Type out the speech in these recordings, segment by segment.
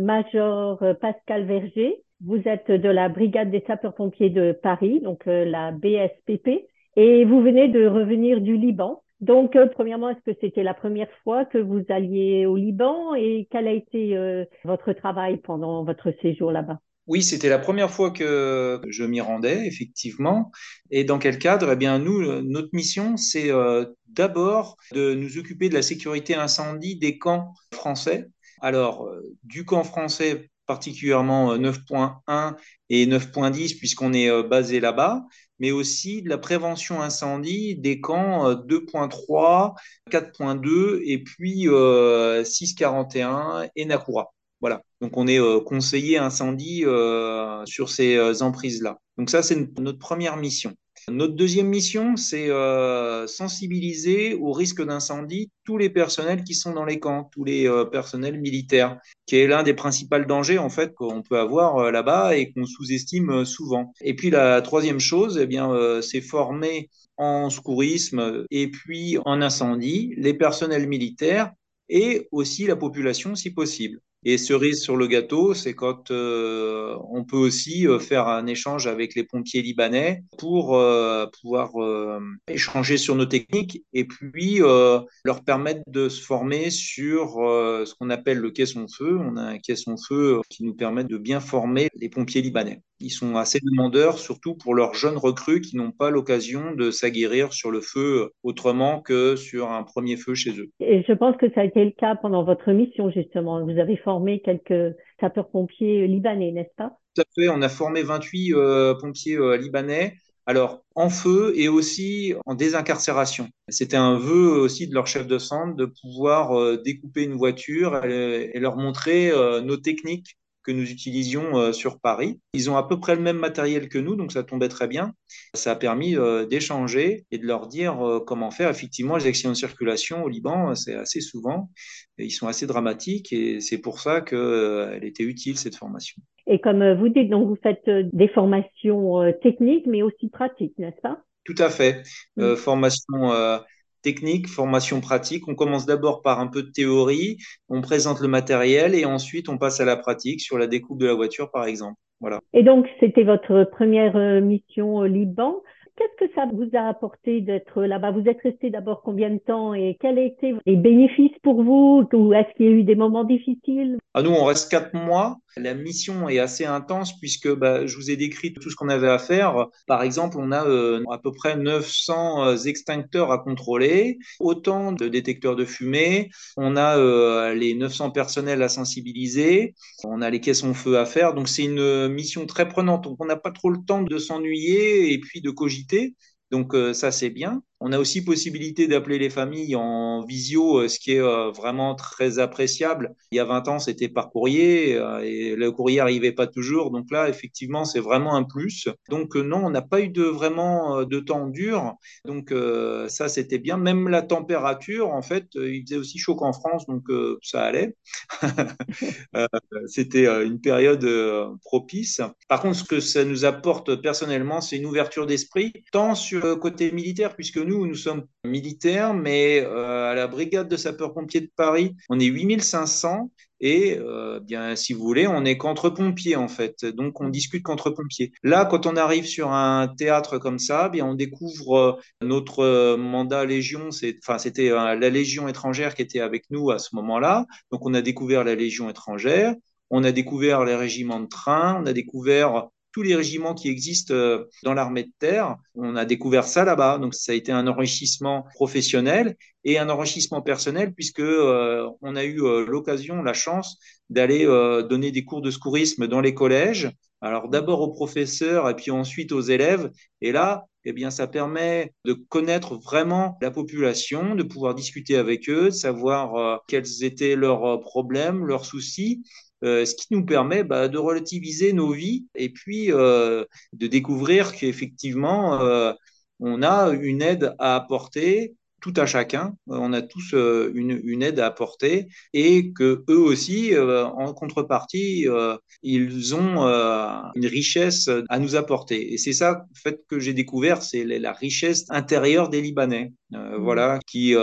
Major Pascal Verger, vous êtes de la Brigade des sapeurs-pompiers de Paris, donc la BSPP, et vous venez de revenir du Liban. Donc, premièrement, est-ce que c'était la première fois que vous alliez au Liban et quel a été votre travail pendant votre séjour là-bas? Oui, c'était la première fois que je m'y rendais, effectivement. Et dans quel cadre? Eh bien, nous, notre mission, c'est euh, d'abord de nous occuper de la sécurité incendie des camps français. Alors, euh, du camp français particulièrement 9.1 euh, et 9.10, puisqu'on est basé là-bas, mais aussi de la prévention incendie des camps 2.3, 4.2 et puis 6.41 et Nakura. Voilà. Donc on est euh, conseiller incendie euh, sur ces euh, emprises-là. Donc ça, c'est notre première mission. Notre deuxième mission, c'est sensibiliser au risque d'incendie tous les personnels qui sont dans les camps, tous les personnels militaires, qui est l'un des principaux dangers en fait qu'on peut avoir là-bas et qu'on sous-estime souvent. Et puis la troisième chose, eh bien, c'est former en secourisme et puis en incendie les personnels militaires et aussi la population si possible. Et cerise sur le gâteau, c'est quand euh, on peut aussi euh, faire un échange avec les pompiers libanais pour euh, pouvoir échanger sur nos techniques et puis leur permettre de se former sur ce qu'on appelle le caisson-feu. On a un caisson-feu qui nous permet de bien former les pompiers libanais. Ils sont assez demandeurs, surtout pour leurs jeunes recrues qui n'ont pas l'occasion de s'aguerrir sur le feu autrement que sur un premier feu chez eux. Et je pense que ça a été le cas pendant votre mission, justement. Vous avez formé quelques sapeurs-pompiers libanais, n'est-ce pas? Tout à fait. On a formé 28 euh, pompiers euh, libanais. Alors, en feu et aussi en désincarcération. C'était un vœu aussi de leur chef de centre de pouvoir euh, découper une voiture et leur montrer nos techniques que nous utilisions euh, sur Paris. Ils ont à peu près le même matériel que nous, donc ça tombait très bien. Ça a permis euh, d'échanger et de leur dire euh, comment faire. Effectivement, les accidents de circulation au Liban, c'est assez souvent, ils sont assez dramatiques et c'est pour ça qu'elle était utile, cette formation. Et comme vous dites, donc vous faites des formations techniques, mais aussi pratiques, n'est-ce pas? Tout à fait. Mm. formation technique, formation pratique. On commence d'abord par un peu de théorie, on présente le matériel et ensuite on passe à la pratique sur la découpe de la voiture, par exemple. Voilà. Et donc, c'était votre première euh, mission au Liban. Qu'est-ce que ça vous a apporté d'être là-bas? Vous êtes resté d'abord combien de temps et quels étaient les bénéfices pour vous? Ou est-ce qu'il y a eu des moments difficiles? Ah, nous, on reste quatre mois. La mission est assez intense puisque bah, je vous ai décrit tout ce qu'on avait à faire. Par exemple, on a euh, à peu près 900 euh, extincteurs à contrôler, autant de détecteurs de fumée. On a euh, les 900 personnels à sensibiliser. On a les caissons feu à faire. Donc c'est une mission très prenante. Donc on n'a pas trop le temps de s'ennuyer et puis de cogiter. Donc ça c'est bien. On a aussi possibilité d'appeler les familles en visio, euh, ce qui est euh, vraiment très appréciable. Il y a 20 ans, c'était par courrier euh, et le courrier n'arrivait pas toujours. Donc là, effectivement, c'est vraiment un plus. Donc non, on n'a pas eu de vraiment de temps dur. Donc ça, c'était bien. Même la température, en fait, il faisait aussi chaud qu'en France, donc ça allait. c'était une période propice. Par contre, ce que ça nous apporte personnellement, c'est une ouverture d'esprit, tant sur le côté militaire, puisque nous, nous, sommes militaires, mais euh, à la brigade de sapeurs-pompiers de Paris, on est 8500 et euh, bien, si vous voulez, on est contre-pompiers en fait. Donc, on discute contre-pompiers. Là, quand on arrive sur un théâtre comme ça, bien, on découvre euh, notre mandat Légion. Enfin, c'était la Légion étrangère qui était avec nous à ce moment-là. Donc, on a découvert la Légion étrangère. On a découvert les régiments de train, on a découvert tous les régiments qui existent euh, dans l'armée de terre. On a découvert ça là-bas. Donc, ça a été un enrichissement professionnel et un enrichissement personnel puisque euh, on a eu euh, l'occasion, la chance d'aller donner des cours de secourisme dans les collèges. Alors, d'abord aux professeurs et puis ensuite aux élèves. Et là, eh bien, ça permet de connaître vraiment la population, de pouvoir discuter avec eux, de savoir quels étaient leurs problèmes, leurs soucis, euh, ce qui nous permet bah, de relativiser nos vies et puis euh, de découvrir qu'effectivement, euh, on a une aide à apporter tout à chacun. On a tous euh, une, aide à apporter et que eux aussi, euh, en contrepartie, euh, ils ont une richesse à nous apporter. Et c'est ça, en fait, que j'ai découvert, c'est la richesse intérieure des Libanais. Mmh. Voilà, qui,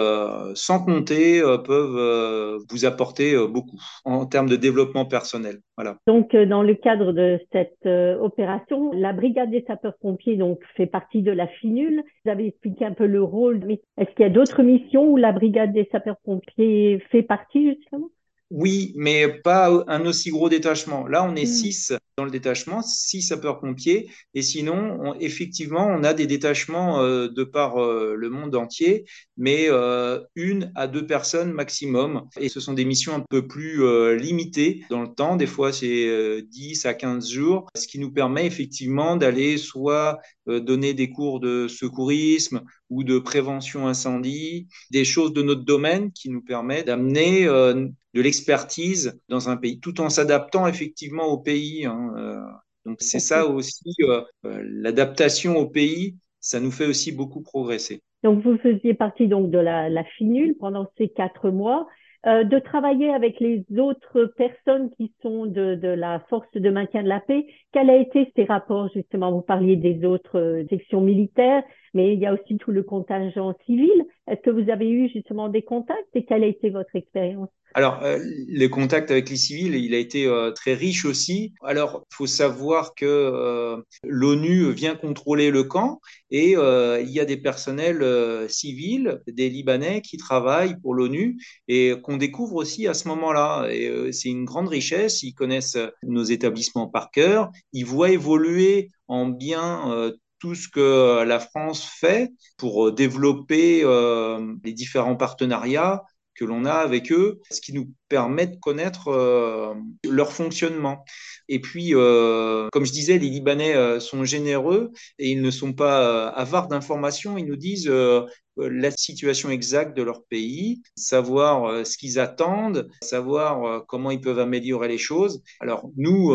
sans compter, peuvent vous apporter beaucoup en termes de développement personnel. Donc, dans le cadre de cette opération, la brigade des sapeurs-pompiers donc fait partie de la FINUL. Vous avez expliqué un peu le rôle, mais est-ce qu'il y a d'autres missions où la brigade des sapeurs-pompiers fait partie justement? Oui, mais pas un aussi gros détachement. Là, on est hmm. six dans le détachement, six sapeurs-pompiers. Et sinon, effectivement, on a des détachements euh, de par euh, le monde entier, mais euh, une à deux personnes maximum. Et ce sont des missions un peu plus limitées dans le temps. Des fois, c'est 10 à 15 jours, ce qui nous permet effectivement d'aller soit donner des cours de secourisme ou de prévention incendie, des choses de notre domaine qui nous permettent d'amener de l'expertise dans un pays, tout en s'adaptant effectivement au pays. Hein, euh. donc c'est ça aussi, euh, euh, l'adaptation au pays, ça nous fait aussi beaucoup progresser. Donc vous faisiez partie donc de la, la FINUL pendant ces quatre mois. de travailler avec les autres personnes qui sont de, de, la force de maintien de la paix. Quels a été ces rapports justement? Vous parliez des autres sections militaires, mais il y a aussi tout le contingent civil. Est-ce que vous avez eu justement des contacts et quelle a été votre expérience? Alors, euh, le contact avec les civils, il a été euh, très riche aussi. Alors, il faut savoir que euh, l'ONU vient contrôler le camp et il y a des personnels civils, des Libanais qui travaillent pour l'ONU et qu'on découvre aussi à ce moment-là. Et c'est une grande richesse. Ils connaissent nos établissements par cœur. Ils voient évoluer en bien tout ce que la France fait pour développer les différents partenariats que l'on a avec eux, ce qui nous permet de connaître euh, leur fonctionnement. Et puis, euh, comme je disais, les Libanais euh, sont généreux et ils ne sont pas avares d'informations. Ils nous disent la situation exacte de leur pays, savoir ce qu'ils attendent, savoir comment ils peuvent améliorer les choses. Alors, nous,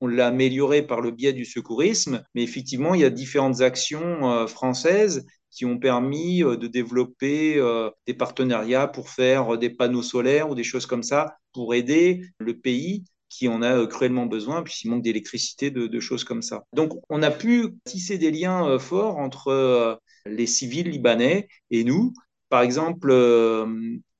on l'a amélioré par le biais du secourisme, mais effectivement, il y a différentes actions françaises qui ont permis euh, de développer euh, des partenariats pour faire euh, des panneaux solaires ou des choses comme ça pour aider le pays qui en a cruellement besoin, puisqu'il manque d'électricité, de, choses comme ça. Donc, on a pu tisser des liens forts entre les civils libanais et nous. Par exemple,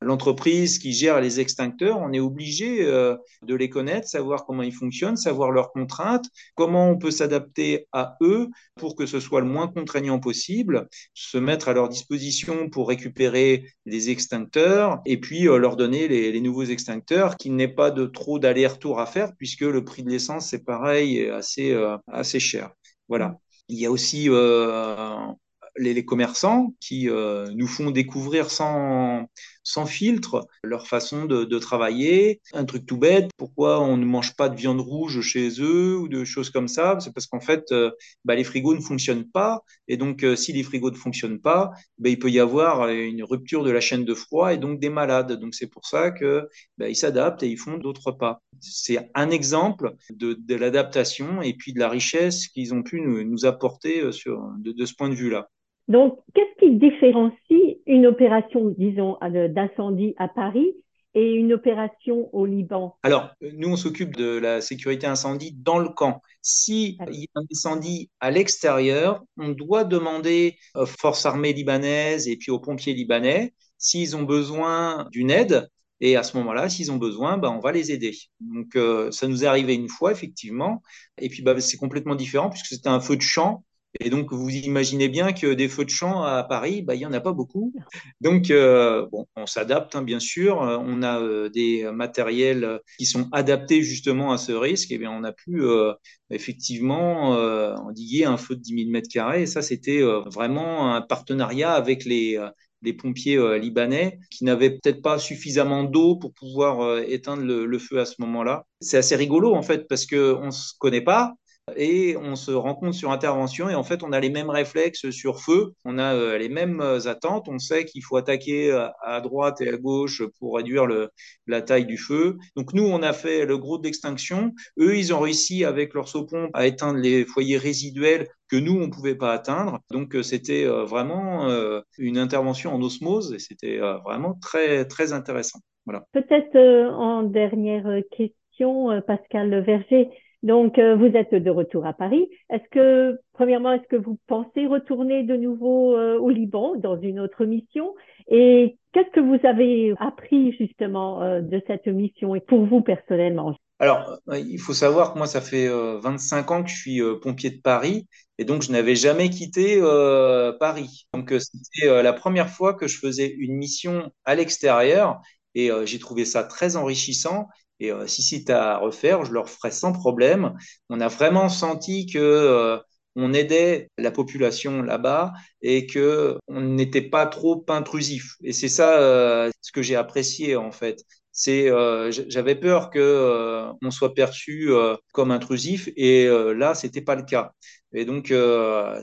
l'entreprise qui gère les extincteurs, on est obligé euh, de les connaître, savoir comment ils fonctionnent, savoir leurs contraintes, comment on peut s'adapter à eux pour que ce soit le moins contraignant possible, se mettre à leur disposition pour récupérer les extincteurs et puis euh, leur donner les, nouveaux extincteurs, qu'il n'ait pas de trop d'aller-retour à faire puisque le prix de l'essence, c'est pareil, est assez, euh, assez cher. Voilà. Il y a aussi les, commerçants qui nous font découvrir sans, sans filtre leur façon de, travailler. Un truc tout bête, pourquoi on ne mange pas de viande rouge chez eux ou de choses comme ça? C'est parce qu'en fait, euh, bah, les frigos ne fonctionnent pas. Et donc, euh, si les frigos ne fonctionnent pas, bah, il peut y avoir une rupture de la chaîne de froid et donc des malades. Donc, c'est pour ça qu'ils bah, s'adaptent et ils font d'autres pas. C'est un exemple de, l'adaptation et puis de la richesse qu'ils ont pu nous, apporter sur, de ce point de vue-là. Donc, qu'est-ce qui différencie une opération, disons, d'incendie à Paris et une opération au Liban? Alors, nous, on s'occupe de la sécurité incendie dans le camp. S'il y a un incendie à l'extérieur, on doit demander aux forces armées libanaises et puis aux pompiers libanais s'ils ont besoin d'une aide. Et à ce moment-là, s'ils ont besoin, ben, on va les aider. Donc, euh, ça nous est arrivé une fois, effectivement. Et puis, ben, c'est complètement différent puisque c'était un feu de champ et donc, vous imaginez bien que des feux de champ à Paris, bah, il n'y en a pas beaucoup. Donc, euh, bon, on s'adapte, hein, bien sûr. On a euh, des matériels qui sont adaptés justement à ce risque. Et bien, on a pu euh, effectivement endiguer un feu de 10 000 mètres carrés. Et ça, c'était vraiment un partenariat avec les, pompiers libanais qui n'avaient peut-être pas suffisamment d'eau pour pouvoir éteindre le, le, feu à ce moment-là. C'est assez rigolo, en fait, parce qu'on ne se connaît pas et on se rencontre sur intervention et en fait on a les mêmes réflexes sur feu, on a euh, les mêmes attentes, on sait qu'il faut attaquer à droite et à gauche pour réduire la taille du feu. Donc nous on a fait le gros d'extinction, eux ils ont réussi avec leur saupon à éteindre les foyers résiduels que nous on pouvait pas atteindre. Donc c'était vraiment une intervention en osmose et c'était vraiment très très intéressant. Voilà. Peut-être en dernière question Pascal Verger donc, euh, vous êtes de retour à Paris. Est-ce que, premièrement, est-ce que vous pensez retourner de nouveau euh, au Liban dans une autre mission? Et qu'est-ce que vous avez appris justement euh, de cette mission et pour vous personnellement? Alors, il faut savoir que moi, ça fait 25 ans que je suis pompier de Paris et donc je n'avais jamais quitté Paris. Donc, c'était la première fois que je faisais une mission à l'extérieur et j'ai trouvé ça très enrichissant et euh, si c'est à refaire, je le referai sans problème. On a vraiment senti que euh, on aidait la population là-bas et que on n'était pas trop intrusif. Et c'est ça euh, ce que j'ai apprécié en fait. C'est j'avais peur que on soit perçu comme intrusif et là c'était pas le cas. Et donc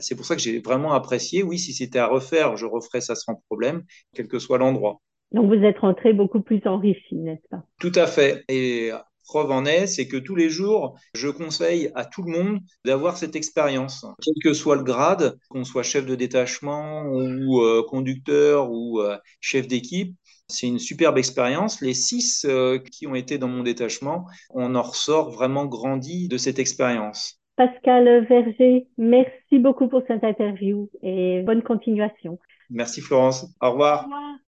c'est pour ça que j'ai vraiment apprécié. Oui, si c'était à refaire, je referais ça sans problème, quel que soit l'endroit. Donc vous êtes rentré beaucoup plus enrichi, n'est-ce pas? Tout à fait. Et preuve en est, c'est que tous les jours, je conseille à tout le monde d'avoir cette expérience, quel que soit le grade, qu'on soit chef de détachement ou euh, conducteur ou euh, chef d'équipe. C'est une superbe expérience. Les six euh, qui ont été dans mon détachement, on en ressort vraiment grandi de cette expérience. Pascal Verger, merci beaucoup pour cette interview et bonne continuation. Merci Florence. Au revoir. Au revoir.